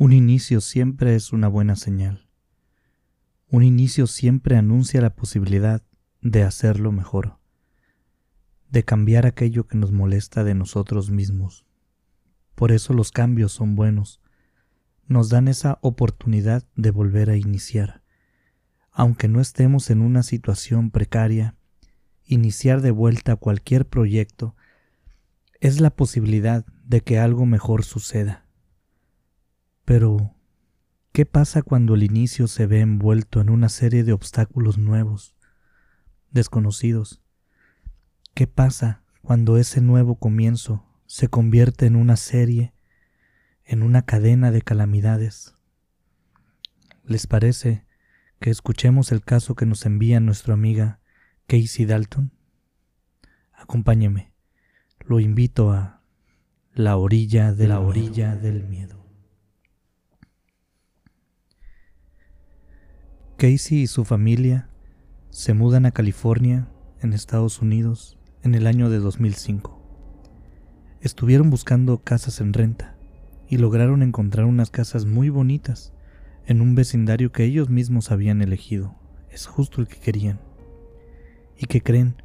Un inicio siempre es una buena señal. Un inicio siempre anuncia la posibilidad de hacerlo mejor, de cambiar aquello que nos molesta de nosotros mismos. Por eso los cambios son buenos, nos dan esa oportunidad de volver a iniciar. Aunque no estemos en una situación precaria, iniciar de vuelta cualquier proyecto es la posibilidad de que algo mejor suceda. Pero, ¿qué pasa cuando el inicio se ve envuelto en una serie de obstáculos nuevos, desconocidos? ¿Qué pasa cuando ese nuevo comienzo se convierte en una serie, en una cadena de calamidades? ¿Les parece que escuchemos el caso que nos envía nuestra amiga Casey Dalton? Acompáñeme, lo invito a la orilla de la orilla del miedo. Casey y su familia se mudan a California, en Estados Unidos, en el año de 2005. Estuvieron buscando casas en renta y lograron encontrar unas casas muy bonitas en un vecindario que ellos mismos habían elegido. Es justo el que querían. ¿Y que creen?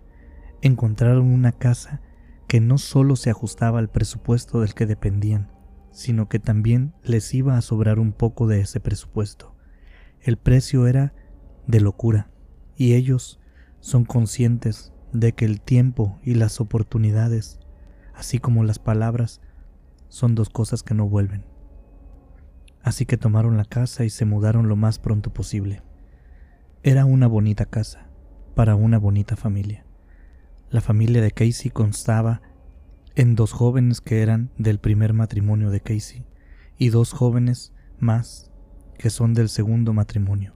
Encontraron una casa que no solo se ajustaba al presupuesto del que dependían, sino que también les iba a sobrar un poco de ese presupuesto. El precio era de locura y ellos son conscientes de que el tiempo y las oportunidades, así como las palabras, son dos cosas que no vuelven. Así que tomaron la casa y se mudaron lo más pronto posible. Era una bonita casa para una bonita familia. La familia de Casey constaba en dos jóvenes que eran del primer matrimonio de Casey y dos jóvenes más que son del segundo matrimonio.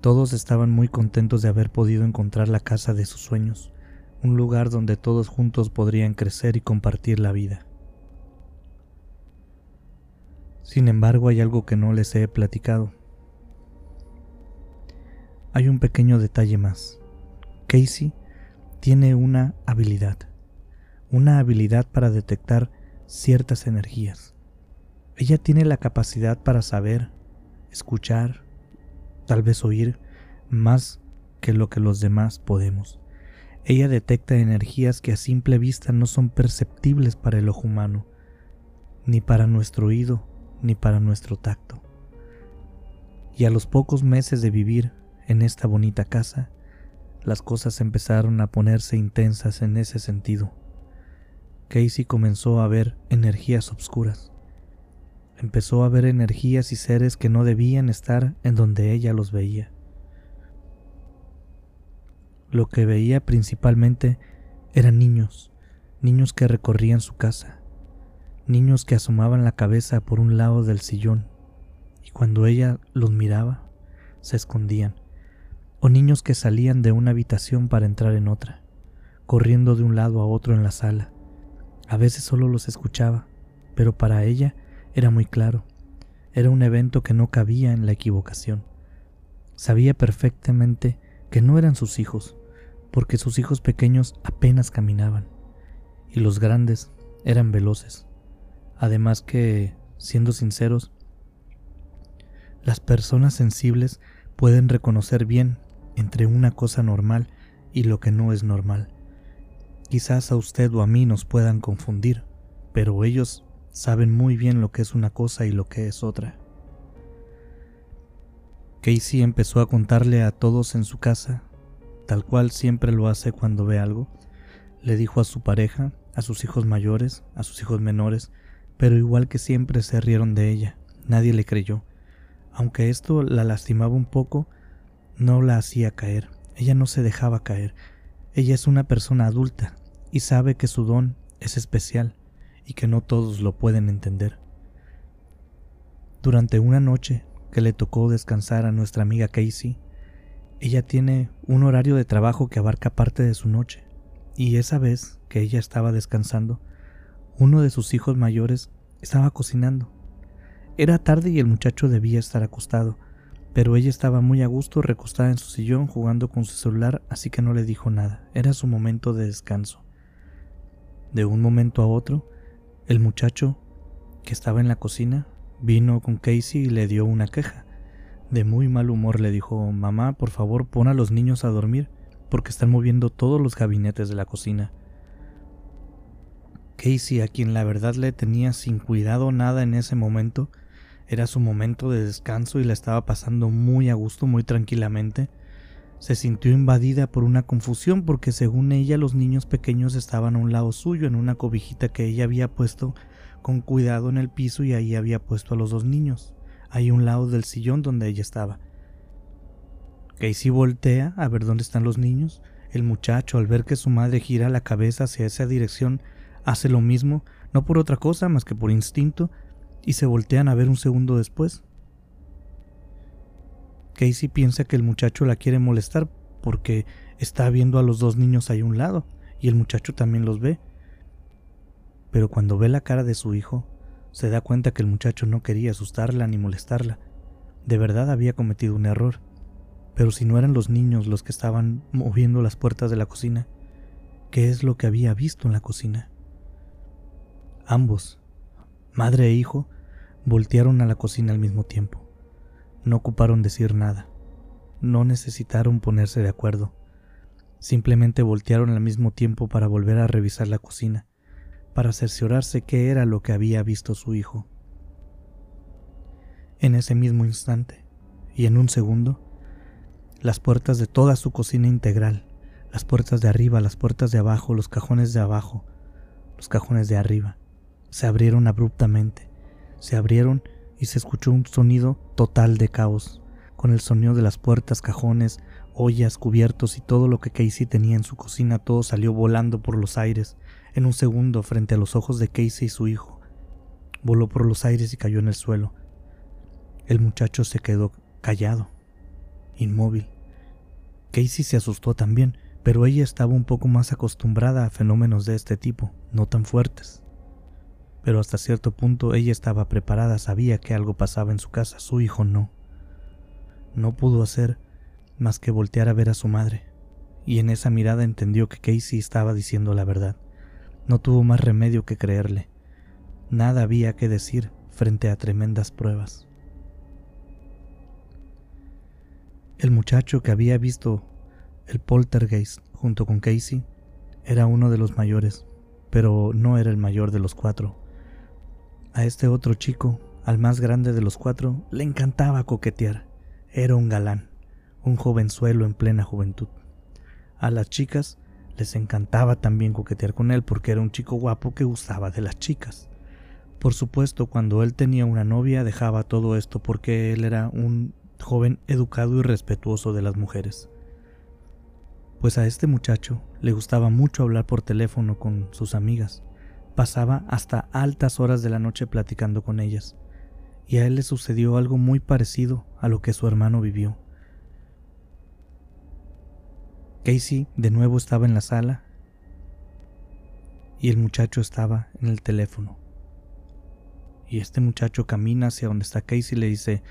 Todos estaban muy contentos de haber podido encontrar la casa de sus sueños, un lugar donde todos juntos podrían crecer y compartir la vida. Sin embargo, hay algo que no les he platicado. Hay un pequeño detalle más. Casey tiene una habilidad, una habilidad para detectar ciertas energías. Ella tiene la capacidad para saber escuchar, tal vez oír más que lo que los demás podemos. Ella detecta energías que a simple vista no son perceptibles para el ojo humano, ni para nuestro oído, ni para nuestro tacto. Y a los pocos meses de vivir en esta bonita casa, las cosas empezaron a ponerse intensas en ese sentido. Casey comenzó a ver energías obscuras, empezó a ver energías y seres que no debían estar en donde ella los veía. Lo que veía principalmente eran niños, niños que recorrían su casa, niños que asomaban la cabeza por un lado del sillón y cuando ella los miraba se escondían, o niños que salían de una habitación para entrar en otra, corriendo de un lado a otro en la sala. A veces solo los escuchaba, pero para ella era muy claro. Era un evento que no cabía en la equivocación. Sabía perfectamente que no eran sus hijos, porque sus hijos pequeños apenas caminaban, y los grandes eran veloces. Además que, siendo sinceros, las personas sensibles pueden reconocer bien entre una cosa normal y lo que no es normal. Quizás a usted o a mí nos puedan confundir, pero ellos saben muy bien lo que es una cosa y lo que es otra. Casey empezó a contarle a todos en su casa, tal cual siempre lo hace cuando ve algo. Le dijo a su pareja, a sus hijos mayores, a sus hijos menores, pero igual que siempre se rieron de ella. Nadie le creyó. Aunque esto la lastimaba un poco, no la hacía caer. Ella no se dejaba caer. Ella es una persona adulta y sabe que su don es especial que no todos lo pueden entender. Durante una noche que le tocó descansar a nuestra amiga Casey, ella tiene un horario de trabajo que abarca parte de su noche, y esa vez que ella estaba descansando, uno de sus hijos mayores estaba cocinando. Era tarde y el muchacho debía estar acostado, pero ella estaba muy a gusto recostada en su sillón jugando con su celular, así que no le dijo nada. Era su momento de descanso. De un momento a otro, el muchacho que estaba en la cocina Vino con Casey y le dio una queja. De muy mal humor le dijo, mamá, por favor pon a los niños a dormir, porque están moviendo todos los gabinetes de la cocina. Casey, a quien la verdad le tenía sin cuidado nada en ese momento, era su momento de descanso y la estaba pasando muy a gusto, muy tranquilamente, se sintió invadida por una confusión porque según ella los niños pequeños estaban a un lado suyo en una cobijita que ella había puesto con cuidado en el piso y ahí había puesto a los dos niños, ahí a un lado del sillón donde ella estaba. Casey voltea a ver dónde están los niños. El muchacho, al ver que su madre gira la cabeza hacia esa dirección, hace lo mismo, no por otra cosa más que por instinto, y se voltean a ver un segundo después. Casey piensa que el muchacho la quiere molestar porque está viendo a los dos niños ahí a un lado y el muchacho también los ve. Pero cuando ve la cara de su hijo, se da cuenta que el muchacho no quería asustarla ni molestarla. De verdad había cometido un error. Pero si no eran los niños los que estaban moviendo las puertas de la cocina, ¿qué es lo que había visto en la cocina? Ambos, madre e hijo, voltearon a la cocina al mismo tiempo. No ocuparon decir nada. No necesitaron ponerse de acuerdo. Simplemente voltearon al mismo tiempo para volver a revisar la cocina, para cerciorarse qué era lo que había visto su hijo. En ese mismo instante, y en un segundo, las puertas de toda su cocina integral, las puertas de arriba, las puertas de abajo, los cajones de abajo, los cajones de arriba, se abrieron abruptamente, se abrieron y se escuchó un sonido total de caos, con el sonido de las puertas, cajones, ollas, cubiertos y todo lo que Casey tenía en su cocina, todo salió volando por los aires en un segundo frente a los ojos de Casey y su hijo. Voló por los aires y cayó en el suelo. El muchacho se quedó callado, inmóvil. Casey se asustó también, pero ella estaba un poco más acostumbrada a fenómenos de este tipo, no tan fuertes pero hasta cierto punto ella estaba preparada, sabía que algo pasaba en su casa, su hijo no. No pudo hacer más que voltear a ver a su madre, y en esa mirada entendió que Casey estaba diciendo la verdad. No tuvo más remedio que creerle. Nada había que decir frente a tremendas pruebas. El muchacho que había visto el poltergeist junto con Casey era uno de los mayores, pero no era el mayor de los cuatro. A este otro chico, al más grande de los cuatro, le encantaba coquetear. Era un galán, un jovenzuelo en plena juventud. A las chicas les encantaba también coquetear con él porque era un chico guapo que gustaba de las chicas. Por supuesto, cuando él tenía una novia dejaba todo esto porque él era un joven educado y respetuoso de las mujeres. Pues a este muchacho le gustaba mucho hablar por teléfono con sus amigas pasaba hasta altas horas de la noche platicando con ellas, y a él le sucedió algo muy parecido a lo que su hermano vivió. Casey de nuevo estaba en la sala y el muchacho estaba en el teléfono. Y este muchacho camina hacia donde está Casey y le dice,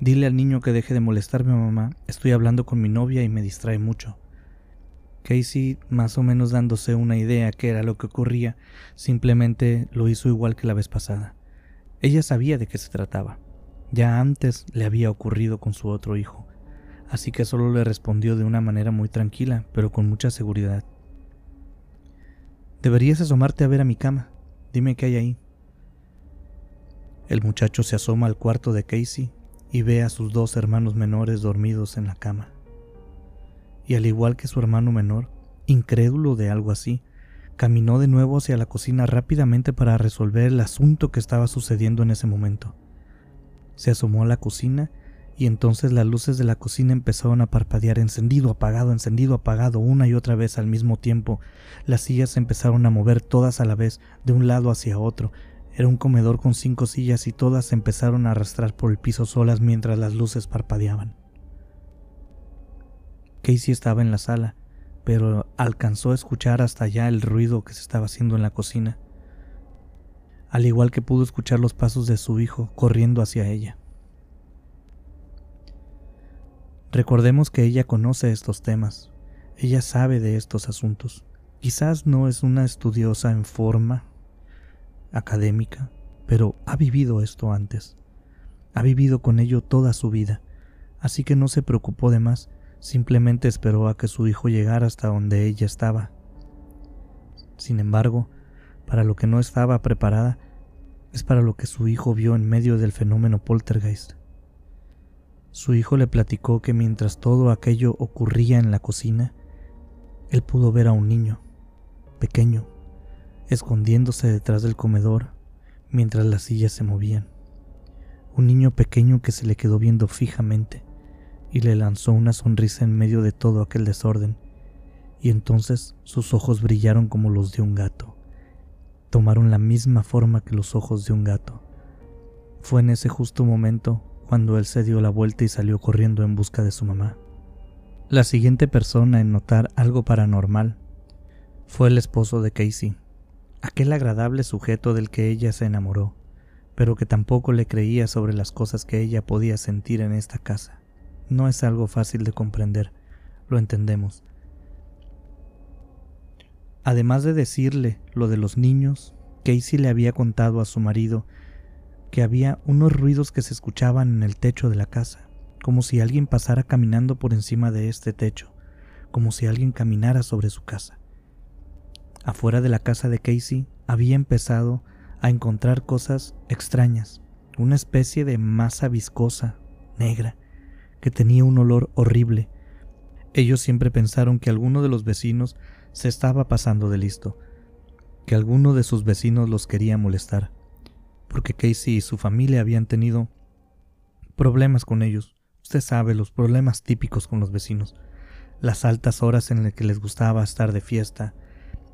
dile al niño que deje de molestarme mamá, estoy hablando con mi novia y me distrae mucho. Casey, más o menos dándose una idea qué era lo que ocurría, simplemente lo hizo igual que la vez pasada. Ella sabía de qué se trataba. Ya antes le había ocurrido con su otro hijo, así que solo le respondió de una manera muy tranquila, pero con mucha seguridad. Deberías asomarte a ver a mi cama. Dime qué hay ahí. El muchacho se asoma al cuarto de Casey y ve a sus dos hermanos menores dormidos en la cama y al igual que su hermano menor, incrédulo de algo así, caminó de nuevo hacia la cocina rápidamente para resolver el asunto que estaba sucediendo en ese momento. Se asomó a la cocina y entonces las luces de la cocina empezaron a parpadear encendido, apagado, encendido, apagado, una y otra vez al mismo tiempo. Las sillas se empezaron a mover todas a la vez, de un lado hacia otro. Era un comedor con cinco sillas y todas se empezaron a arrastrar por el piso solas mientras las luces parpadeaban. Casey estaba en la sala, pero alcanzó a escuchar hasta allá el ruido que se estaba haciendo en la cocina, al igual que pudo escuchar los pasos de su hijo corriendo hacia ella. Recordemos que ella conoce estos temas, ella sabe de estos asuntos. Quizás no es una estudiosa en forma académica, pero ha vivido esto antes. Ha vivido con ello toda su vida, así que no se preocupó de más, simplemente esperó a que su hijo llegara hasta donde ella estaba. Sin embargo, para lo que no estaba preparada es para lo que su hijo vio en medio del fenómeno poltergeist. Su hijo le platicó que mientras todo aquello ocurría en la cocina, él pudo ver a un niño, pequeño, escondiéndose detrás del comedor mientras las sillas se movían. Un niño pequeño que se le quedó viendo fijamente y le lanzó una sonrisa en medio de todo aquel desorden, y entonces sus ojos brillaron como los de un gato. Tomaron la misma forma que los ojos de un gato. Fue en ese justo momento cuando él se dio la vuelta y salió corriendo en busca de su mamá. La siguiente persona en notar algo paranormal fue el esposo de Casey, aquel agradable sujeto del que ella se enamoró, pero que tampoco le creía sobre las cosas que ella podía sentir en esta casa. No es algo fácil de comprender, lo entendemos. Además de decirle lo de los niños, Casey le había contado a su marido que había unos ruidos que se escuchaban en el techo de la casa como si alguien pasara caminando por encima de este techo, como si alguien caminara sobre su casa. Afuera de la casa de Casey había empezado a encontrar cosas extrañas, una especie de masa viscosa, negra, que tenía un olor horrible. Ellos siempre pensaron que alguno de los vecinos se estaba pasando de listo, que alguno de sus vecinos los quería molestar, porque Casey y su familia habían tenido problemas con ellos, Usted sabe los problemas típicos con los vecinos, las altas horas en las que les gustaba estar de fiesta.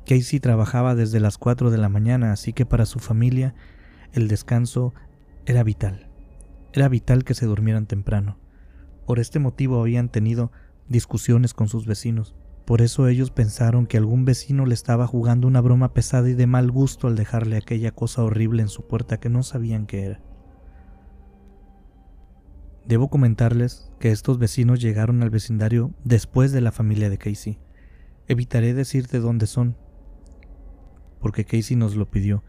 Casey trabajaba desde las 4 de la mañana, así que para su familia el descanso era vital. Era vital que se durmieran temprano. Por este motivo habían tenido discusiones con sus vecinos. Por eso ellos pensaron que algún vecino le estaba jugando una broma pesada y de mal gusto al dejarle aquella cosa horrible en su puerta que no sabían qué era. Debo comentarles que estos vecinos llegaron al vecindario después de la familia de Casey. Evitaré decirte dónde son, porque Casey nos lo pidió.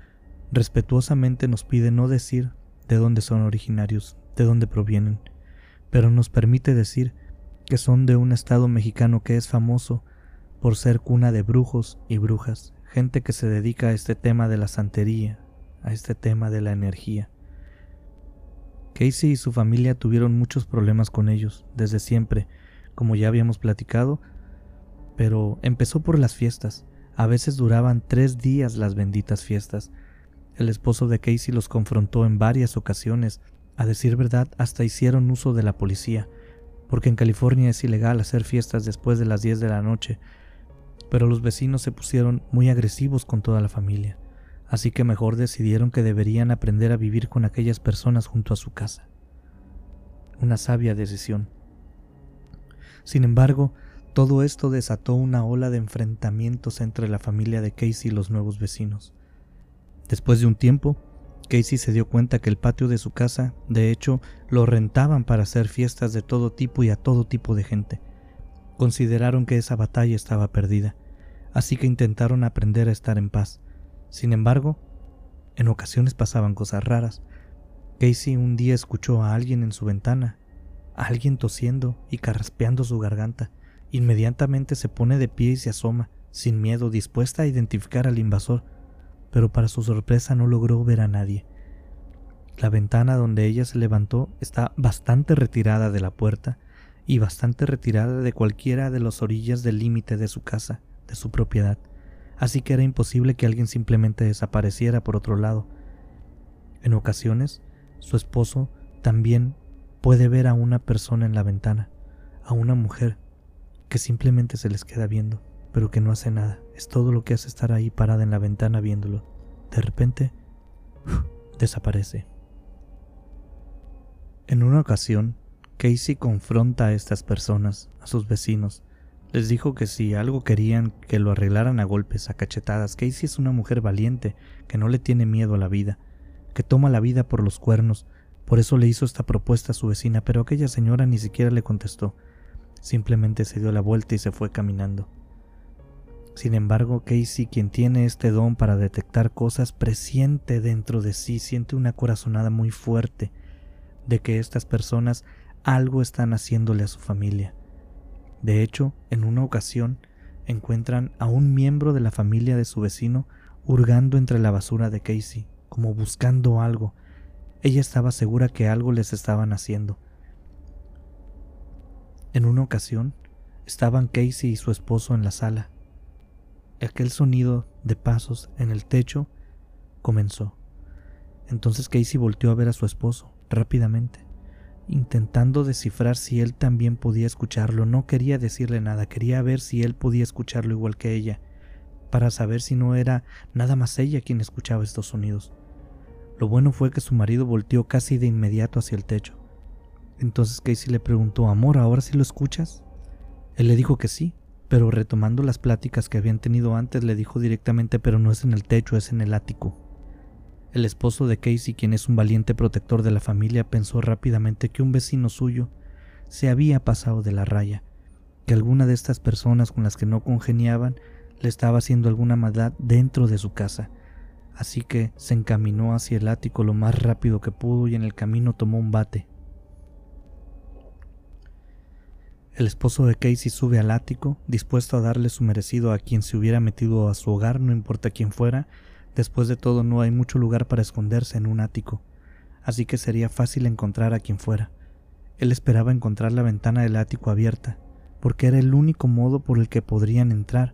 Respetuosamente nos pide no decir de dónde son originarios, de dónde provienen, pero nos permite decir que son de un estado mexicano que es famoso por ser cuna de brujos y brujas, gente que se dedica a este tema de la santería, a este tema de la energía. Casey y su familia tuvieron muchos problemas con ellos desde siempre, como ya habíamos platicado, pero empezó por las fiestas. A veces duraban tres días las benditas fiestas. El esposo de Casey los confrontó en varias ocasiones. A decir verdad, hasta hicieron uso de la policía, porque en California es ilegal hacer fiestas después de las 10 de la noche. Pero los vecinos se pusieron muy agresivos con toda la familia así que mejor decidieron que deberían aprender a vivir con aquellas personas junto a su casa. Una sabia decisión. Sin embargo, todo esto desató una ola de enfrentamientos entre la familia de Casey y los nuevos vecinos. Después de un tiempo, Casey se dio cuenta que el patio de su casa, de hecho, lo rentaban para hacer fiestas de todo tipo y a todo tipo de gente. Consideraron que esa batalla estaba perdida, así que intentaron aprender a estar en paz sin embargo, en ocasiones pasaban cosas raras. Casey un día escuchó a alguien en su ventana, a alguien tosiendo y carraspeando su garganta. Inmediatamente se pone de pie y se asoma, sin miedo, dispuesta a identificar al invasor, pero para su sorpresa no logró ver a nadie. La ventana donde ella se levantó está bastante retirada de la puerta y bastante retirada de cualquiera de las orillas del límite de su casa, de su propiedad así que era imposible que alguien simplemente desapareciera por otro lado. En ocasiones, su esposo también puede ver a una persona en la ventana, a una mujer que simplemente se les queda viendo, pero que no hace nada. Es todo lo que hace estar ahí parada en la ventana viéndolo. De repente, desaparece. En una ocasión, Casey confronta a estas personas, a sus vecinos, les dijo que si algo querían que lo arreglaran a golpes, a cachetadas. Casey es una mujer valiente, que no le tiene miedo a la vida, que toma la vida por los cuernos. Por eso le hizo esta propuesta a su vecina, pero aquella señora ni siquiera le contestó. Simplemente se dio la vuelta y se fue caminando. Sin embargo, Casey, quien tiene este don para detectar cosas, presiente dentro de sí, siente una corazonada muy fuerte, de que estas personas algo están haciéndole a su familia. De hecho, en una ocasión encuentran a un miembro de la familia de su vecino hurgando entre la basura de Casey, como buscando algo. Ella estaba segura que algo les estaban haciendo. En una ocasión, estaban Casey y su esposo en la sala. Aquel sonido de pasos en el techo comenzó. Entonces Casey volteó a ver a su esposo rápidamente, intentando descifrar si él también podía escucharlo. No quería decirle nada, quería ver si él podía escucharlo igual que ella, para saber si no era nada más ella quien escuchaba estos sonidos. Lo bueno fue que su marido volteó casi de inmediato hacia el techo. Entonces Casey le preguntó, Amor, ¿ahora sí lo escuchas? Él le dijo que sí, pero retomando las pláticas que habían tenido antes le dijo directamente, pero no es en el techo, es en el ático. El esposo de Casey, quien es un valiente protector de la familia, pensó rápidamente que un vecino suyo se había pasado de la raya, que alguna de estas personas con las que no congeniaban le estaba haciendo alguna maldad dentro de su casa. Así que se encaminó hacia el ático lo más rápido que pudo y en el camino tomó un bate. El esposo de Casey sube al ático, dispuesto a darle su merecido a quien se hubiera metido a su hogar, no importa quién fuera, Después de todo no hay mucho lugar para esconderse en un ático, así que sería fácil encontrar a quien fuera. Él esperaba encontrar la ventana del ático abierta, porque era el único modo por el que podrían entrar,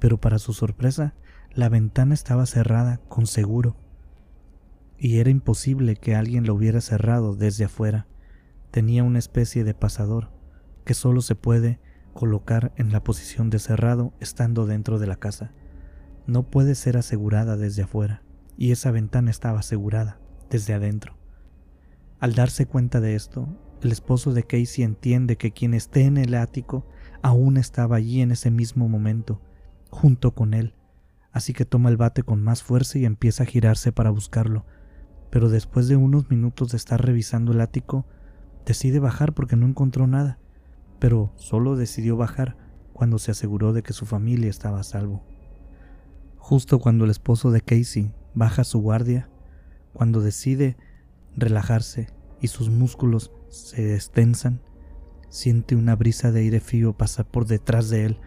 pero para su sorpresa, la ventana estaba cerrada con seguro. Y era imposible que alguien lo hubiera cerrado desde afuera. Tenía una especie de pasador que solo se puede colocar en la posición de cerrado estando dentro de la casa. No puede ser asegurada desde afuera, y esa ventana estaba asegurada desde adentro. Al darse cuenta de esto, el esposo de Casey entiende que quien esté en el ático aún estaba allí en ese mismo momento, junto con él, así que toma el bate con más fuerza y empieza a girarse para buscarlo, pero después de unos minutos de estar revisando el ático, decide bajar porque no encontró nada, pero solo decidió bajar cuando se aseguró de que su familia estaba a salvo. Justo cuando el esposo de Casey baja su guardia, cuando decide relajarse y sus músculos se destensan, siente una brisa de aire frío pasar por detrás de él,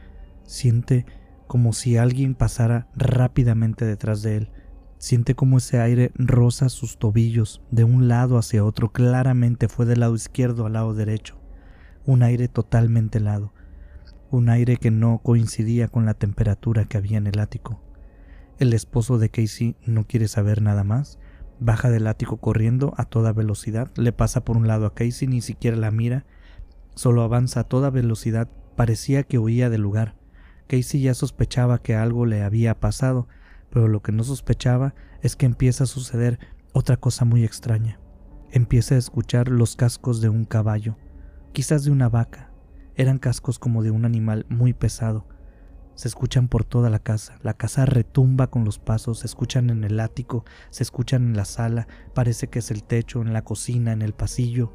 siente como si alguien pasara rápidamente detrás de él, siente como ese aire roza sus tobillos de un lado hacia otro, claramente fue del lado izquierdo al lado derecho, un aire totalmente helado, un aire que no coincidía con la temperatura que había en el ático. El esposo de Casey no quiere saber nada más. Baja del ático corriendo a toda velocidad, le pasa por un lado a Casey, ni siquiera la mira, solo avanza a toda velocidad, parecía que huía del lugar. Casey ya sospechaba que algo le había pasado, pero lo que no sospechaba es que empieza a suceder otra cosa muy extraña. Empieza a escuchar los cascos de un caballo, quizás de una vaca. Eran cascos como de un animal muy pesado, se escuchan por toda la casa. La casa retumba con los pasos, se escuchan en el ático, se escuchan en la sala, parece que es el techo, en la cocina, en el pasillo.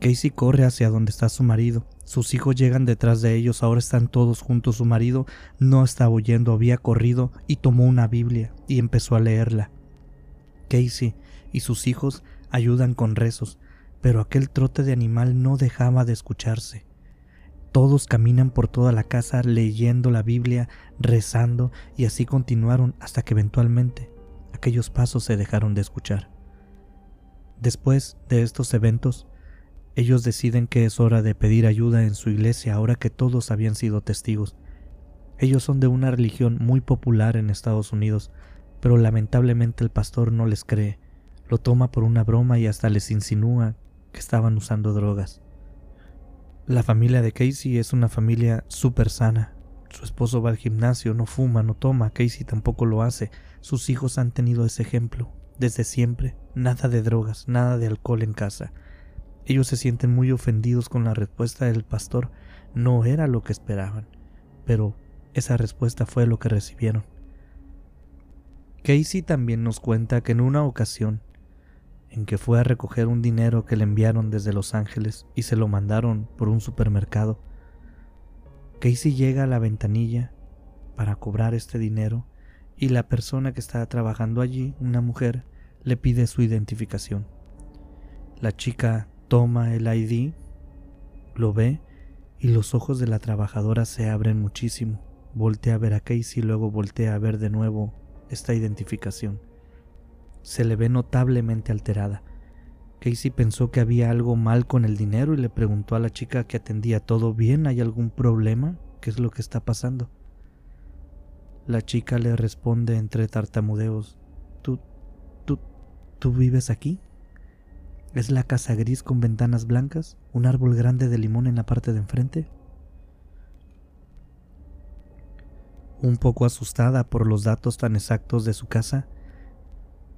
Casey corre hacia donde está su marido. Sus hijos llegan detrás de ellos, ahora están todos juntos. Su marido no estaba huyendo, había corrido y tomó una Biblia y empezó a leerla. Casey y sus hijos ayudan con rezos, pero aquel trote de animal no dejaba de escucharse. Todos caminan por toda la casa leyendo la Biblia, rezando, y así continuaron hasta que eventualmente aquellos pasos se dejaron de escuchar. Después de estos eventos, ellos deciden que es hora de pedir ayuda en su iglesia ahora que todos habían sido testigos. Ellos son de una religión muy popular en Estados Unidos, pero lamentablemente el pastor no les cree, lo toma por una broma y hasta les insinúa estaban usando drogas. La familia de Casey es una familia súper sana. Su esposo va al gimnasio, no fuma, no toma, Casey tampoco lo hace. Sus hijos han tenido ese ejemplo, desde siempre. Nada de drogas, nada de alcohol en casa. Ellos se sienten muy ofendidos con la respuesta del pastor. No era lo que esperaban, pero esa respuesta fue lo que recibieron. Casey también nos cuenta que en una ocasión en que fue a recoger un dinero que le enviaron desde Los Ángeles y se lo mandaron por un supermercado. Casey llega a la ventanilla para cobrar este dinero y la persona que está trabajando allí, una mujer, le pide su identificación. La chica toma el ID, lo ve y los ojos de la trabajadora se abren muchísimo. Voltea a ver a Casey y luego voltea a ver de nuevo esta identificación. Se le ve notablemente alterada. Casey pensó que había algo mal con el dinero y le preguntó a la chica que atendía todo bien, ¿hay algún problema? ¿Qué es lo que está pasando? La chica le responde entre tartamudeos, ¿tú, tú, tú vives aquí? ¿Es la casa gris con ventanas blancas? ¿Un árbol grande de limón en la parte de enfrente? Un poco asustada por los datos tan exactos de su casa,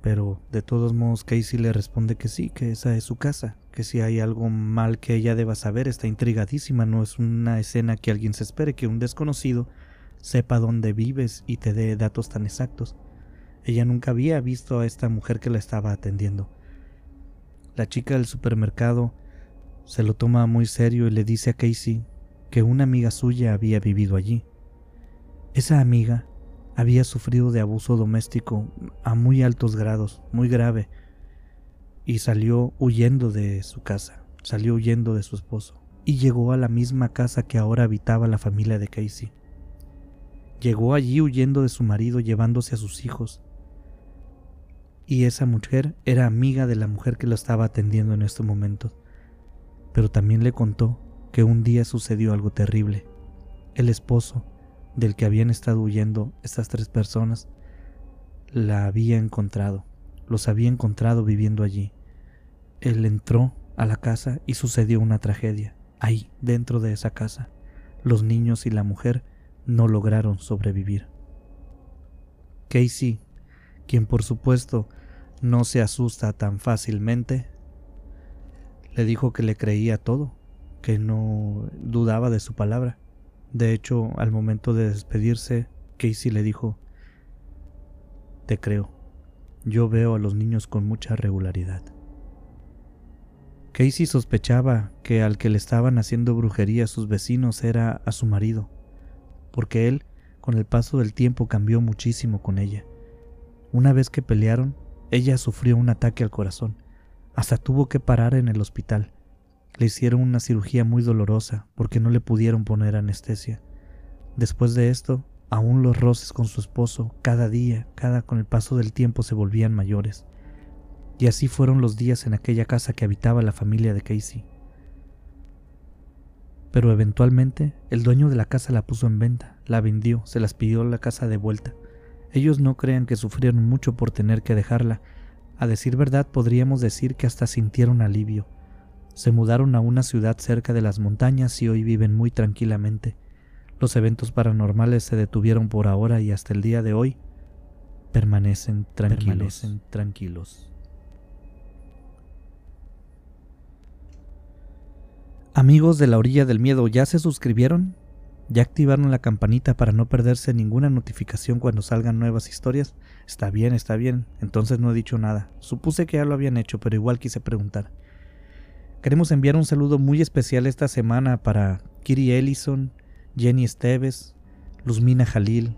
pero de todos modos Casey le responde que sí, que esa es su casa, que si hay algo mal que ella deba saber, está intrigadísima, no es una escena que alguien se espere, que un desconocido sepa dónde vives y te dé datos tan exactos. Ella nunca había visto a esta mujer que la estaba atendiendo. La chica del supermercado se lo toma muy serio y le dice a Casey que una amiga suya había vivido allí. Esa amiga había sufrido de abuso doméstico a muy altos grados, muy grave, y salió huyendo de su casa, salió huyendo de su esposo, y llegó a la misma casa que ahora habitaba la familia de Casey. Llegó allí huyendo de su marido llevándose a sus hijos, y esa mujer era amiga de la mujer que lo estaba atendiendo en este momento, pero también le contó que un día sucedió algo terrible. El esposo, del que habían estado huyendo estas tres personas, la había encontrado, los había encontrado viviendo allí. Él entró a la casa y sucedió una tragedia. Ahí, dentro de esa casa, los niños y la mujer no lograron sobrevivir. Casey, quien por supuesto no se asusta tan fácilmente, le dijo que le creía todo, que no dudaba de su palabra. De hecho, al momento de despedirse, Casey le dijo, Te creo, yo veo a los niños con mucha regularidad. Casey sospechaba que al que le estaban haciendo brujería sus vecinos era a su marido, porque él, con el paso del tiempo, cambió muchísimo con ella. Una vez que pelearon, ella sufrió un ataque al corazón, hasta tuvo que parar en el hospital. Le hicieron una cirugía muy dolorosa porque no le pudieron poner anestesia. Después de esto, aún los roces con su esposo, cada día, cada con el paso del tiempo se volvían mayores. Y así fueron los días en aquella casa que habitaba la familia de Casey. Pero eventualmente el dueño de la casa la puso en venta, la vendió, se las pidió la casa de vuelta. Ellos no crean que sufrieron mucho por tener que dejarla. A decir verdad podríamos decir que hasta sintieron alivio se mudaron a una ciudad cerca de las montañas y hoy viven muy tranquilamente. Los eventos paranormales se detuvieron por ahora y hasta el día de hoy permanecen tranquilos. tranquilos. Amigos de la orilla del miedo, ¿ya se suscribieron? ¿Ya activaron la campanita para no perderse ninguna notificación cuando salgan nuevas historias? Está bien, está bien. Entonces no he dicho nada. Supuse que ya lo habían hecho, pero igual quise preguntar. Queremos enviar un saludo muy especial esta semana para Kiri Ellison, Jenny Esteves, Luzmina Jalil,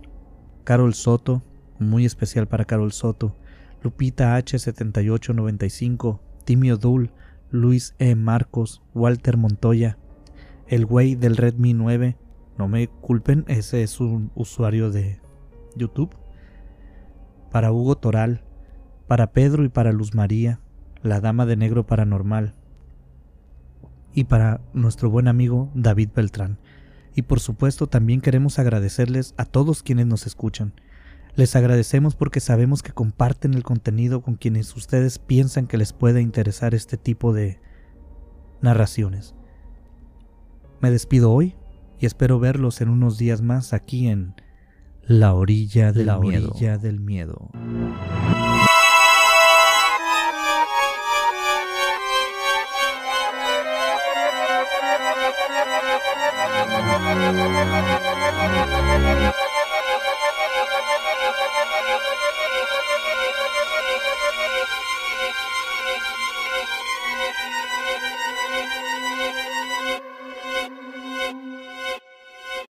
Carol Soto, muy especial para Carol Soto, Lupita H7895, Timio Dul, Luis E. Marcos, Walter Montoya, el güey del Redmi 9, no me culpen, ese es un usuario de YouTube, para Hugo Toral, para Pedro y para Luz María, la Dama de Negro Paranormal, y para nuestro buen amigo David Beltrán. Y por supuesto también queremos agradecerles a todos quienes nos escuchan. Les agradecemos porque sabemos que comparten el contenido con quienes ustedes piensan que les puede interesar este tipo de narraciones. Me despido hoy y espero verlos en unos días más aquí en La orilla del, la Orilla del miedo.